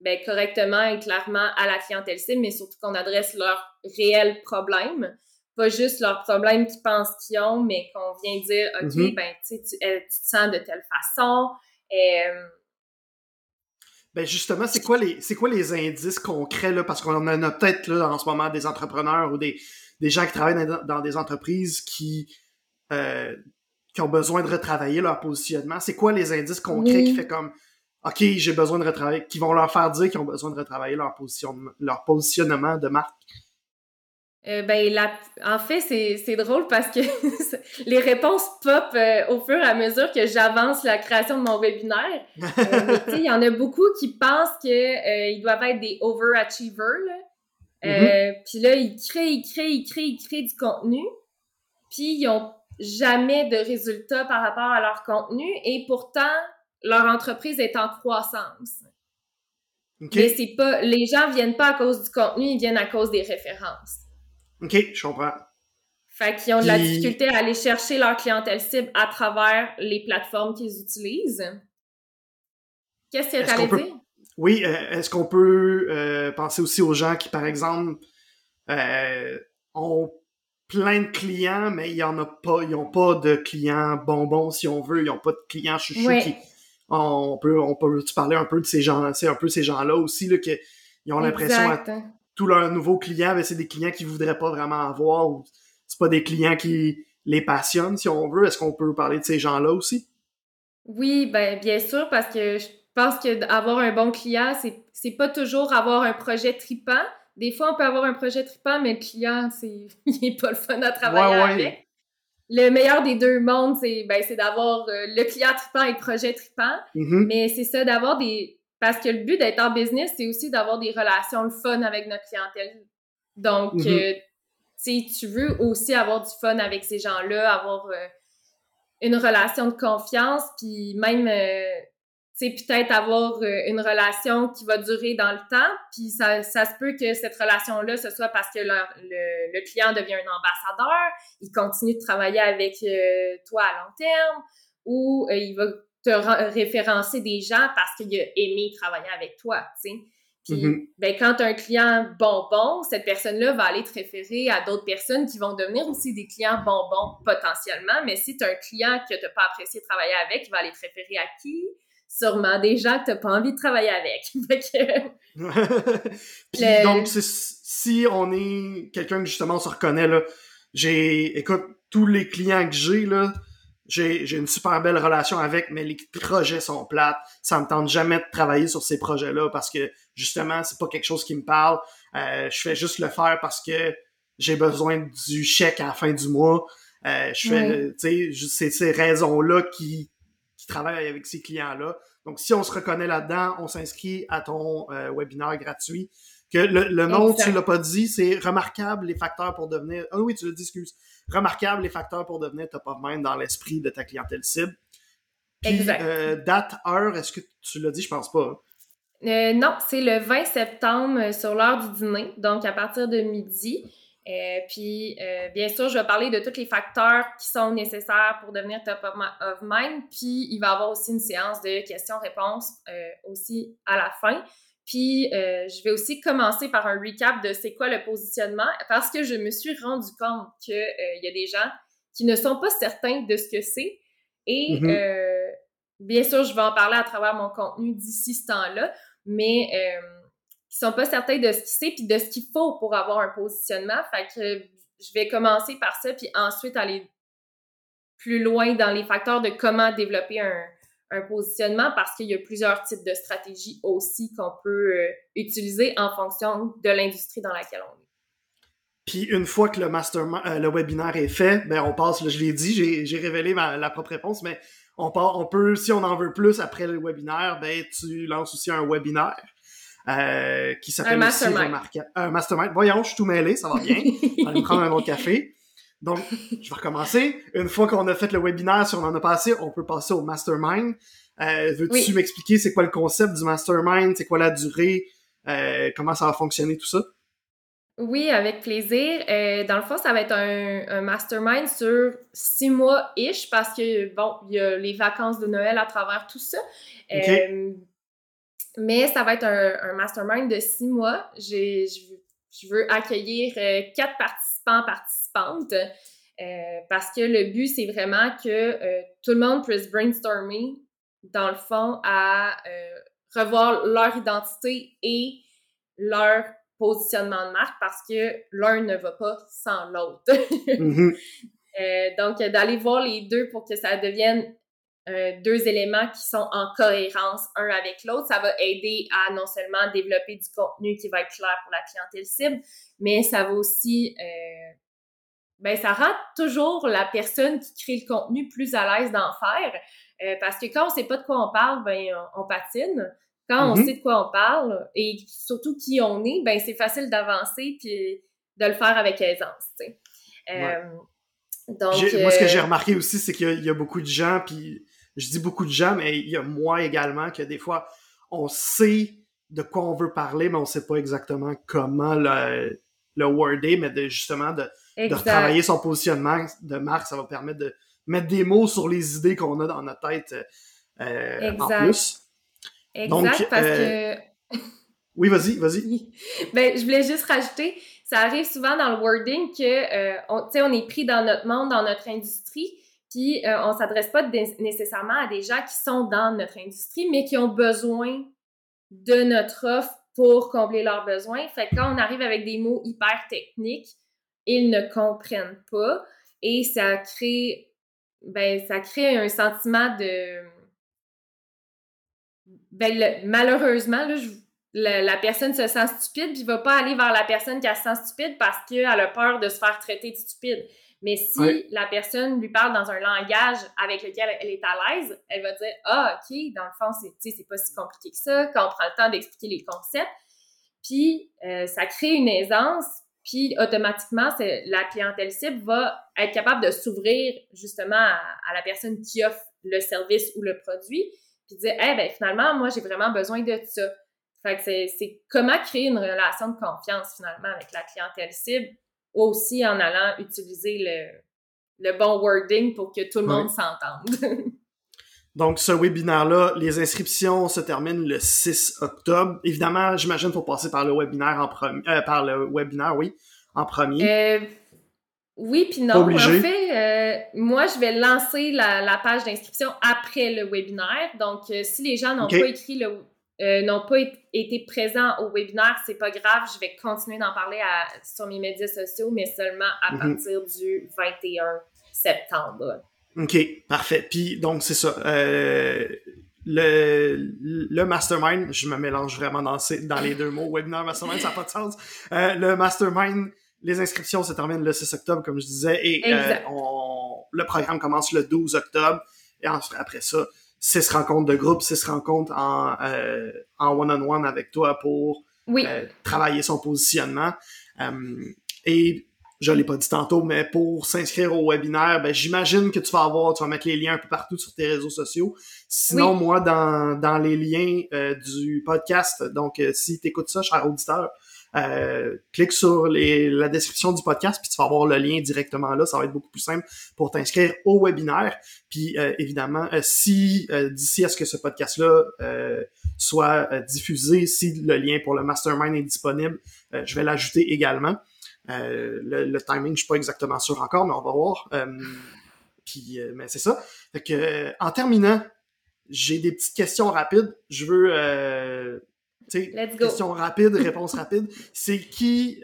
ben, correctement et clairement à la clientèle cible, mais surtout qu'on adresse leurs réels problèmes, pas juste leurs problèmes qu'ils pensent qu'ils ont, mais qu'on vient dire, OK, mm-hmm. ben, tu, euh, tu te sens de telle façon. Euh, ben justement, c'est quoi les c'est quoi les indices concrets là? Parce qu'on en a peut-être là en ce moment des entrepreneurs ou des, des gens qui travaillent dans, des entreprises qui euh, qui ont besoin de retravailler leur positionnement? C'est quoi les indices concrets qui fait comme OK, j'ai besoin de retravailler, qui vont leur faire dire qu'ils ont besoin de retravailler leur positionnement, leur positionnement de marque? Euh, ben, la... en fait, c'est drôle parce que [LAUGHS] les réponses pop euh, au fur et à mesure que j'avance la création de mon webinaire. Euh, [LAUGHS] il y en a beaucoup qui pensent qu'ils doivent être des overachievers. Là. Mm-hmm. Puis là, ils créent, ils créent, ils créent, ils créent du contenu. Puis ils ont jamais de résultats par rapport à leur contenu et pourtant, leur entreprise est en croissance. Mais c'est pas, les gens viennent pas à cause du contenu, ils viennent à cause des références. OK, je comprends. Fait qu'ils ont de la difficulté à aller chercher leur clientèle cible à travers les plateformes qu'ils utilisent. Qu'est-ce que tu allais dire? Oui, euh, est-ce qu'on peut euh, penser aussi aux gens qui, par exemple, euh, ont plein de clients, mais il y en a pas, ils n'ont pas de clients bonbons, si on veut, ils n'ont pas de clients chouchous qui. On peut, on peut parler un peu de ces gens, c'est un peu ces gens-là aussi, là, qui ils ont l'impression tous leurs nouveaux clients, ben, c'est des clients qu'ils voudraient pas vraiment avoir ou c'est pas des clients qui les passionnent, si on veut. Est-ce qu'on peut parler de ces gens-là aussi? Oui, ben, bien sûr, parce que je pense que avoir un bon client, c'est, c'est pas toujours avoir un projet tripant. Des fois, on peut avoir un projet tripant, mais le client, c'est, [LAUGHS] il est pas le fun à travailler avec. Le meilleur des deux mondes, c'est, ben, c'est d'avoir euh, le client tripant et le projet tripant. Mm-hmm. Mais c'est ça, d'avoir des, parce que le but d'être en business, c'est aussi d'avoir des relations le fun avec notre clientèle. Donc, mm-hmm. euh, tu veux aussi avoir du fun avec ces gens-là, avoir euh, une relation de confiance, puis même, euh, sais, peut-être avoir une relation qui va durer dans le temps, puis ça, ça se peut que cette relation-là, ce soit parce que le, le, client devient un ambassadeur, il continue de travailler avec toi à long terme, ou il va te référencer des gens parce qu'il a aimé travailler avec toi, tu sais. Puis, mm-hmm. ben, quand tu as un client bonbon, cette personne-là va aller te référer à d'autres personnes qui vont devenir aussi des clients bonbons potentiellement. Mais si tu as un client que tu n'as pas apprécié travailler avec, il va aller te référer à qui? Sûrement des gens que tu n'as pas envie de travailler avec. [LAUGHS] [LAUGHS] Puis, donc, si on est quelqu'un que justement on se reconnaît, là, j'ai, écoute, tous les clients que j'ai, là, j'ai une super belle relation avec, mais les projets sont plates. Ça me tente jamais de travailler sur ces projets-là parce que justement, c'est pas quelque chose qui me parle. Euh, je fais juste le faire parce que j'ai besoin du chèque à la fin du mois. Euh, je fais, tu sais, c'est ces raisons-là qui, qui travaillent avec ces clients-là. Donc, si on se reconnaît là-dedans, on s'inscrit à ton euh, webinaire gratuit. Que le, le nom, tu l'as pas dit, c'est remarquable les facteurs pour devenir. Ah oui, tu l'as dit, excuse remarquable les facteurs pour devenir top of mind dans l'esprit de ta clientèle cible. exact. Euh, date, heure, est-ce que tu l'as dit? Je pense pas. Hein. Euh, non, c'est le 20 septembre sur l'heure du dîner, donc à partir de midi. Puis, bien sûr, je vais parler de tous les facteurs qui sont nécessaires pour devenir top of mind. Puis, il va y avoir aussi une séance de questions-réponses aussi à la fin. Puis, euh, je vais aussi commencer par un recap de c'est quoi le positionnement parce que je me suis rendu compte qu'il euh, y a des gens qui ne sont pas certains de ce que c'est. Et mm-hmm. euh, bien sûr, je vais en parler à travers mon contenu d'ici ce temps-là, mais qui sont pas certains de ce que c'est puis de ce qu'il faut pour avoir un positionnement. Fait que je vais commencer par ça, puis ensuite aller plus loin dans les facteurs de comment développer un, un positionnement parce qu'il y a plusieurs types de stratégies aussi qu'on peut euh, utiliser en fonction de l'industrie dans laquelle on est. Puis une fois que le mastermind, euh, le webinaire est fait, ben on passe, je l'ai dit, j'ai révélé ma, la propre réponse, mais on, part, on peut, si on en veut plus après le webinaire, ben tu lances aussi un webinaire. Euh, qui s'appelle aussi Un mastermind. Voyons, je suis tout mêlé, ça va bien. [LAUGHS] on va prendre un autre café. Donc, je vais recommencer. Une fois qu'on a fait le webinaire, si on en a passé, on peut passer au mastermind. Euh, Veux-tu m'expliquer c'est quoi le concept du mastermind, c'est quoi la durée, euh, comment ça va fonctionner tout ça? Oui, avec plaisir. Euh, dans le fond, ça va être un, mastermind sur six mois-ish parce que, bon, il y a les vacances de Noël à travers tout ça. Mais ça va être un, mastermind de six mois. Je, je veux accueillir euh, quatre participants, participants euh, parce que le but, c'est vraiment que euh, tout le monde puisse brainstormer, dans le fond, à euh, revoir leur identité et leur positionnement de marque parce que l'un ne va pas sans l'autre. [LAUGHS] Mm-hmm. donc, d'aller voir les deux pour que ça devienne deux éléments qui sont en cohérence un avec l'autre, ça va aider à non seulement développer du contenu qui va être clair pour la clientèle cible, mais ça va aussi ben ça rend toujours la personne qui crée le contenu plus à l'aise d'en faire. Euh, parce que quand on sait pas de quoi on parle, ben on, patine. Quand on mm-hmm. sait de quoi on parle et surtout qui on est, ben c'est facile d'avancer puis de le faire avec aisance. Euh, donc, moi, ce que j'ai euh, remarqué aussi, c'est qu'il y, a beaucoup de gens, puis je dis beaucoup de gens, mais il y a moi également, que des fois, on sait de quoi on veut parler, mais on sait pas exactement comment le, le worder, mais de, justement de, de retravailler son positionnement de marque, ça va permettre de mettre des mots sur les idées qu'on a dans notre tête euh, en plus. Exact, parce euh, que... [LAUGHS] oui, vas-y, vas-y. Ben, je voulais juste rajouter, ça arrive souvent dans le wording que, euh, on, on est pris dans notre monde, dans notre industrie, puis euh, on s'adresse pas nécessairement à des gens qui sont dans notre industrie, mais qui ont besoin de notre offre pour combler leurs besoins. Fait que quand on arrive avec des mots hyper techniques, ils ne comprennent pas et ça crée ben ça crée un sentiment de ben malheureusement là, la, personne se sent stupide puis va pas aller vers la personne qui se sent stupide parce qu'elle a peur de se faire traiter de stupide. Mais si la personne lui parle dans un langage avec lequel elle est à l'aise, elle va dire Ah, OK, dans le fond, c'est, c'est pas si compliqué que ça, quand on prend le temps d'expliquer les concepts. Puis, euh, ça crée une aisance puis automatiquement, la clientèle cible va être capable de s'ouvrir justement à, la personne qui offre le service ou le produit, puis dire, eh ben finalement, moi j'ai vraiment besoin de ça. Fait que c'est comment créer une relation de confiance finalement avec la clientèle cible, aussi en allant utiliser le, le bon wording pour que tout le monde s'entende. [LAUGHS] Donc, ce webinaire-là, les inscriptions se terminent le 6 octobre. Évidemment, j'imagine qu'il faut passer par le webinaire en premier, euh, par le webinaire, oui, en premier. Euh, oui, puis non. En fait, euh, moi, je vais lancer la, page d'inscription après le webinaire. Donc, si les gens n'ont pas écrit le, n'ont pas été présents au webinaire, c'est pas grave. Je vais continuer d'en parler sur mes médias sociaux, mais seulement à mhm. partir du 21 septembre. OK, parfait. Puis donc c'est ça. Euh, le, le mastermind, je me mélange vraiment dans, dans les deux mots. Webinaire, mastermind, ça n'a pas de sens. Euh, le mastermind, les inscriptions se terminent le 6 octobre, comme je disais, et euh, on, le programme commence le 12 octobre. Et après ça, six rencontres de groupe, six rencontres en euh, en one-on-one avec toi pour oui. travailler son positionnement. et je l'ai pas dit tantôt, mais pour s'inscrire au webinaire, ben, j'imagine que tu vas avoir, tu vas mettre les liens un peu partout sur tes réseaux sociaux. Sinon, moi, dans, dans les liens euh, du podcast, donc euh, si tu écoutes ça, cher auditeur, euh, clique sur les, la description du podcast, puis tu vas avoir le lien directement là. Ça va être beaucoup plus simple pour t'inscrire au webinaire. Puis évidemment, si d'ici à ce que ce podcast-là soit diffusé, si le lien pour le mastermind est disponible, je vais l'ajouter également. Euh, le, timing, je suis pas exactement sûr encore, mais on va voir. Euh, puis, euh, mais c'est ça. Fait que, en terminant, j'ai des petites questions rapides. Je veux, tu sais, questions rapides, réponses rapides. C'est qui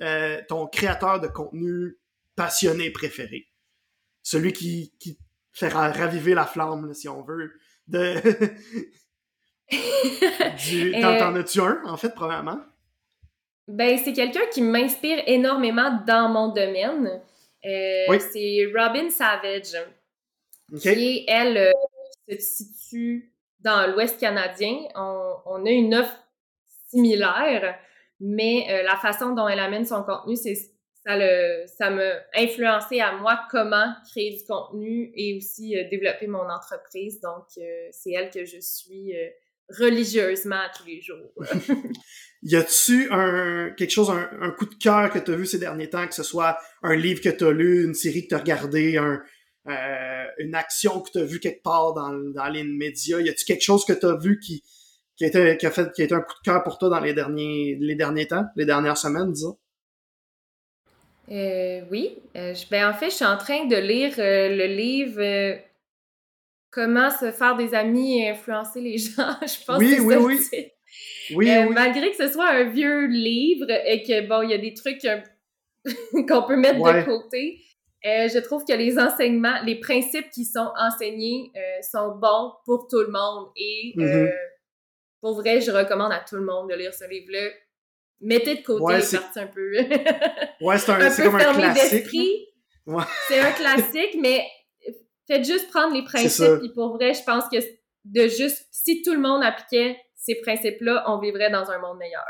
ton créateur de contenu passionné préféré? Celui qui, qui fait raviver la flamme, si on veut, de... [LAUGHS] T'en as-tu un, en fait, premièrement? Ben, c'est quelqu'un qui m'inspire énormément dans mon domaine. Euh, c'est Robin Savage, qui, elle, euh, se situe dans l'Ouest canadien. On, a une offre similaire, mais euh, la façon dont elle amène son contenu, c'est ça le ça m'a influencé à moi comment créer du contenu et aussi développer mon entreprise. Donc, c'est elle que je suis religieusement tous les jours. [LAUGHS] y a-tu un quelque chose, un, coup de cœur que tu as vu ces derniers temps, que ce soit un livre que tu as lu, une série que tu as regardé, un, euh, une action que tu as vue quelque part dans, dans les médias? Y a-tu quelque chose que tu as vu qui, qui, a été, qui, a fait, qui a été un coup de cœur pour toi dans les derniers, les derniers temps, les dernières semaines, disons? Euh, oui. Euh, ben, en fait, je suis en train de lire euh, le livre Comment se faire des amis et influencer les [LAUGHS] gens. je pense oui, que oui, oui. Oui, oui. Malgré que ce soit un vieux livre et que, bon, il y a des trucs [LAUGHS] qu'on peut mettre de côté, je trouve que les enseignements, les principes qui sont enseignés sont bons pour tout le monde. Et mm-hmm. Pour vrai, je recommande à tout le monde de lire ce livre-là. Mettez de côté les parties un peu. [LAUGHS] ouais, c'est un, un peu comme un classique. Ouais. C'est un classique, mais faites juste prendre les principes. Et pour vrai, je pense que de juste, si tout le monde appliquait ces principes-là, on vivrait dans un monde meilleur.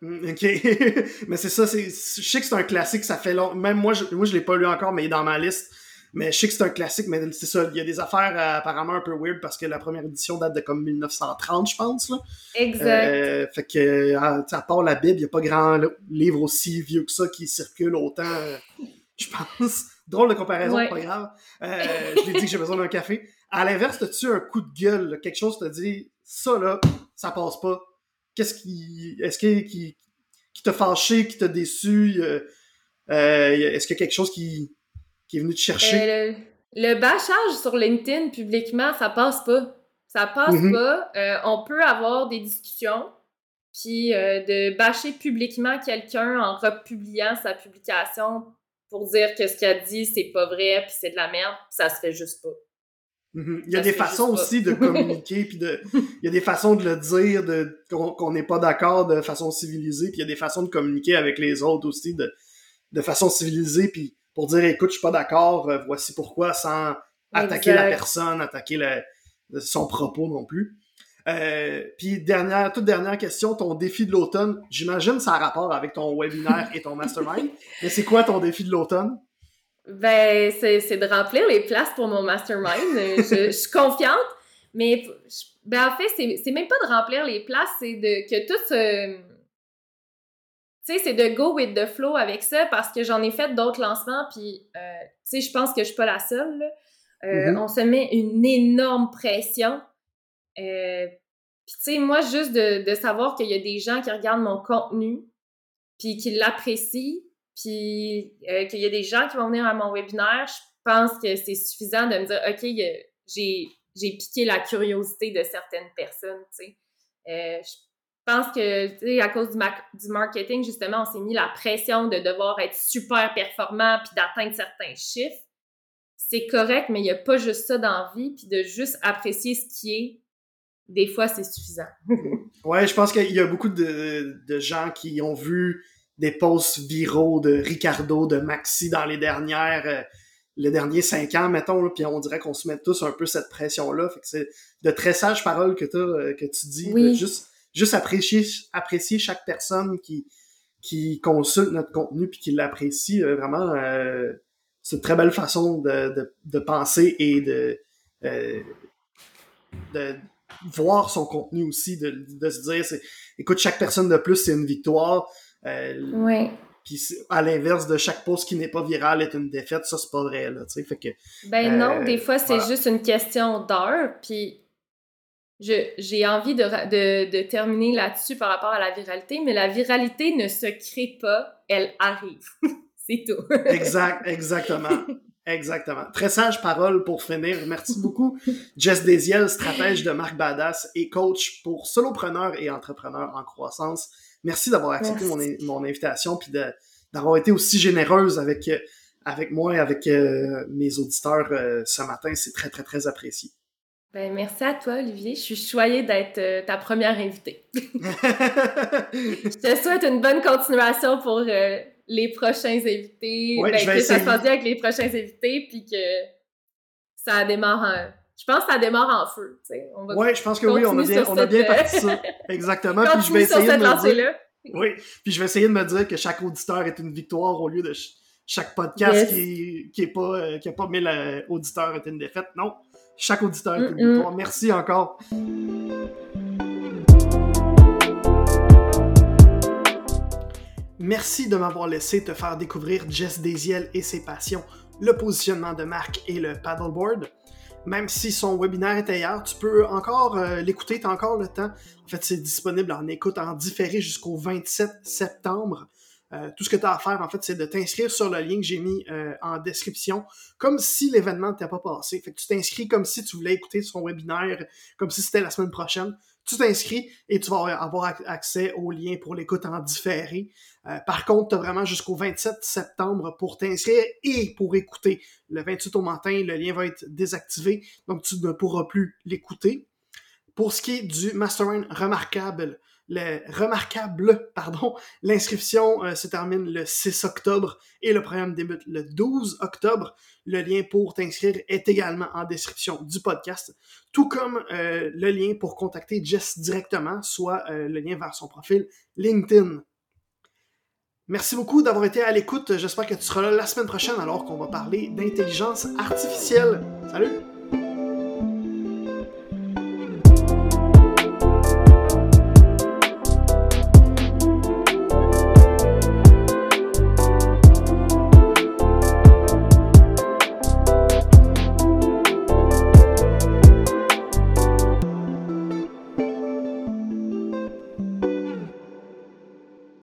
Mm, [LAUGHS] OK. [LAUGHS] mais c'est ça, je sais que c'est un classique, ça fait long. Même moi, je, moi, je l'ai pas lu encore, mais il est dans ma liste. Mais je sais que c'est un classique, mais c'est ça, il y a des affaires euh, apparemment un peu weird parce que la première édition date de comme 1930, je pense. Là. Exact. Euh, fait que, à, à, part la Bible, il n'y a pas grand livre aussi vieux que ça qui circule autant, euh, je pense. [LAUGHS] Drôle de comparaison, pas grave. Euh, je l'ai dit que j'ai besoin d'un café. À l'inverse, as-tu un coup de gueule, quelque chose te dit, ça là, ça passe pas. Qu'est-ce qui, est-ce qui, qui t'a fâché, qui t'a déçu? Euh, euh, est-ce qu'il y a quelque chose qui, qui est venu te chercher? le, bâchage sur LinkedIn publiquement, ça passe pas. Ça passe mm-hmm. pas. on peut avoir des discussions, puis de bâcher publiquement quelqu'un en republiant sa publication pour dire que ce qu'il a dit, c'est pas vrai, puis c'est de la merde, ça se fait juste pas. Mm-hmm. Il y a des façons aussi de [LAUGHS] communiquer, puis de, il y a des façons de le dire, de qu'on n'est pas d'accord de façon civilisée, puis il y a des façons de communiquer avec les autres aussi de, de façon civilisée, puis pour dire écoute, je suis pas d'accord, euh, voici pourquoi, sans attaquer la personne, attaquer son propos non plus. Euh, puis dernière, toute dernière question, ton défi de l'automne, j'imagine ça a rapport avec ton webinaire et ton mastermind. [LAUGHS] Mais c'est quoi ton défi de l'automne? Ben, c'est de remplir les places pour mon mastermind. je, suis confiante, mais ben, en fait, c'est même pas de remplir les places, c'est de que tout se. Tu sais, c'est de go with the flow avec ça parce que j'en ai fait d'autres lancements, puis euh, tu sais, je pense que je suis pas la seule. Euh, mm-hmm. On se met une énorme pression euh, puis tu sais, moi, juste de, savoir qu'il y a des gens qui regardent mon contenu, puis qui l'apprécient, puis qu'il y a des gens qui vont venir à mon webinaire, je pense que c'est suffisant de me dire, OK, j'ai, j'ai piqué la curiosité de certaines personnes, tu sais. Je pense que, tu sais, à cause du, du, marketing, justement, on s'est mis la pression de devoir être super performant puis d'atteindre certains chiffres. C'est correct, mais il n'y a pas juste ça dans la vie, puis de juste apprécier ce qui est des fois, c'est suffisant. [LAUGHS] ouais, je pense qu'il y a beaucoup de, de, gens qui ont vu des posts viraux de Ricardo, de Maxi dans les dernières, euh, les derniers cinq ans, mettons, puis on dirait qu'on se met tous un peu cette pression-là. Fait que c'est de très sages paroles que, euh, que tu dis. juste, juste apprécier, apprécier chaque personne qui, qui consulte notre contenu puis qui l'apprécie. Euh, vraiment, c'est une très belle façon de, de, de penser et de, de voir son contenu aussi, de, de se dire, écoute, chaque personne de plus, c'est une victoire. Euh, oui. Puis à l'inverse de chaque post qui n'est pas viral est une défaite, ça c'est pas vrai là, tu sais, fait que. Ben non, euh, des fois c'est juste une question d'heure, puis j'ai envie de, de, de terminer là-dessus par rapport à la viralité, mais la viralité ne se crée pas, elle arrive. [LAUGHS] c'est tout. [LAUGHS] exact, exactement. Exactement. Très sage parole pour finir. Merci beaucoup. Jess Desiel, stratège de Marc Badass et coach pour solopreneurs et entrepreneurs en croissance. Merci d'avoir accepté mon, mon, invitation puis d'avoir été aussi généreuse avec, avec moi et avec euh, mes auditeurs euh, ce matin. C'est très, très, très apprécié. Ben, merci à toi, Olivier. Je suis choyée d'être euh, ta première invitée. [LAUGHS] je te souhaite une bonne continuation pour les prochains invités, ben, que ça se passe bien avec les prochains invités, puis que ça démarre en... Je pense que ça démarre en feu. Oui, je pense que oui, on a bien, on a bien parti ça. Exactement, puis je vais [LAUGHS] essayer de me dire... Oui, puis je vais essayer de me dire que chaque auditeur est une victoire au lieu de chaque podcast qui, qui est pas euh, qui a pas mille euh, auditeurs est une défaite. Non, chaque auditeur est une victoire. Merci encore. Merci de m'avoir laissé te faire découvrir Jess Desiel et ses passions, le positionnement de marque et le paddleboard. Même si son webinaire est ailleurs, tu peux encore euh, l'écouter, tu as encore le temps. En fait, c'est disponible en écoute en différé jusqu'au 27 septembre. Euh, tout ce que tu as à faire, en fait, c'est de t'inscrire sur le lien que j'ai mis euh, en description, comme si l'événement n'était pas passé. Fait que tu t'inscris comme si tu voulais écouter son webinaire, comme si c'était la semaine prochaine tu t'inscris et tu vas avoir accès au lien pour l'écoute en différé. Euh, par contre, tu as vraiment jusqu'au 27 septembre pour t'inscrire et pour écouter. Le 28 au matin, le lien va être désactivé, donc tu ne pourras plus l'écouter. Pour ce qui est du Mastermind remarquable, le remarquable, pardon, [LAUGHS] l'inscription euh, se termine le 6 octobre et le programme débute le 12 octobre. Le lien pour t'inscrire est également en description du podcast, tout comme euh, le lien pour contacter Jess directement, soit euh, le lien vers son profil LinkedIn. Merci beaucoup d'avoir été à l'écoute. J'espère que tu seras là la semaine prochaine alors qu'on va parler d'intelligence artificielle. Salut!